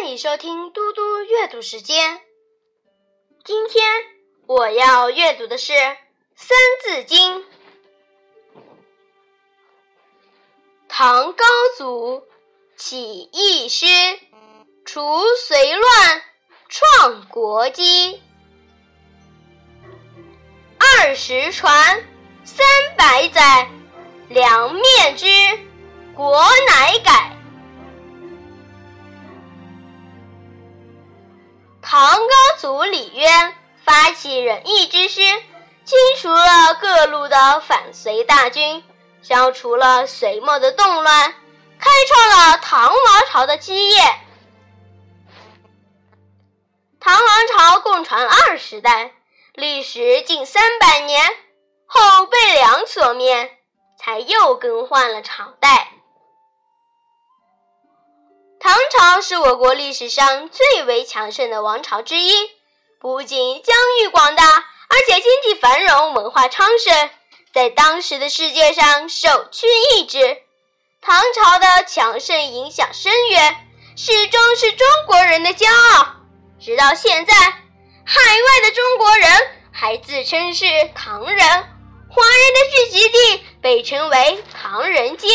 欢迎收听嘟嘟阅读时间。今天我要阅读的是《三字经》。唐高祖起义师，除隋乱，创国基。二十传，三百载，两面之，国乃改。唐高祖李渊发起仁义之师，清除了各路的反隋大军，消除了隋末的动乱，开创了唐王朝的基业。唐王朝共传二十代，历时近三百年，后被梁所灭，才又更换了朝代。朝是我国历史上最为强盛的王朝之一，不仅疆域广大，而且经济繁荣，文化昌盛，在当时的世界上首屈一指。唐朝的强盛影响深远，始终是中国人的骄傲。直到现在，海外的中国人还自称是唐人，华人的聚集地被称为唐人街。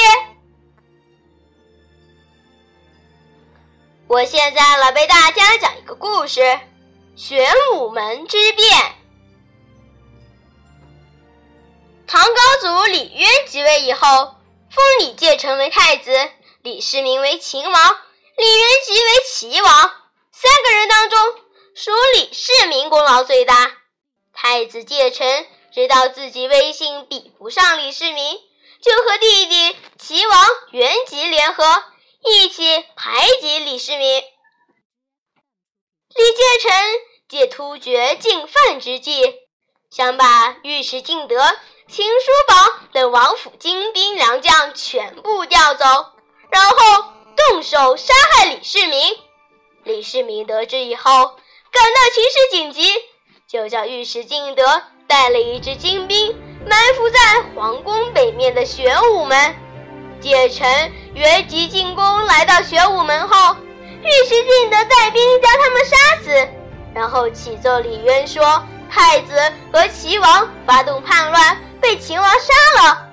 我现在来为大家讲一个故事：玄武门之变。唐高祖李渊即位以后，封李建成为太子，李世民为秦王，李元吉为齐王。三个人当中，属李世民功劳最大。太子介成知道自己威信比不上李世民，就和弟弟齐王元吉联合。一起排挤李世民。李建成借突厥进犯之际，想把尉迟敬德、秦叔宝等王府精兵良将全部调走，然后动手杀害李世民。李世民得知以后，感到情势紧急，就叫尉迟敬德带了一支精兵埋伏在皇宫北面的玄武门。建成、元吉进宫，来到玄武门后，尉迟敬德带兵将他们杀死，然后启奏李渊说，太子和齐王发动叛乱，被秦王杀了。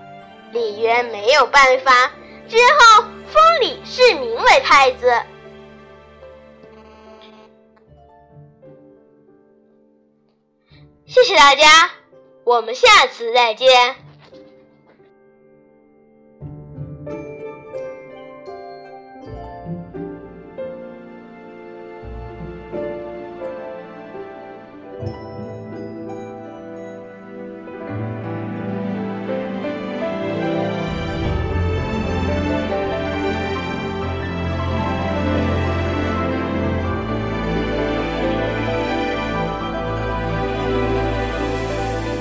李渊没有办法，只好封李世民为太子。谢谢大家，我们下次再见。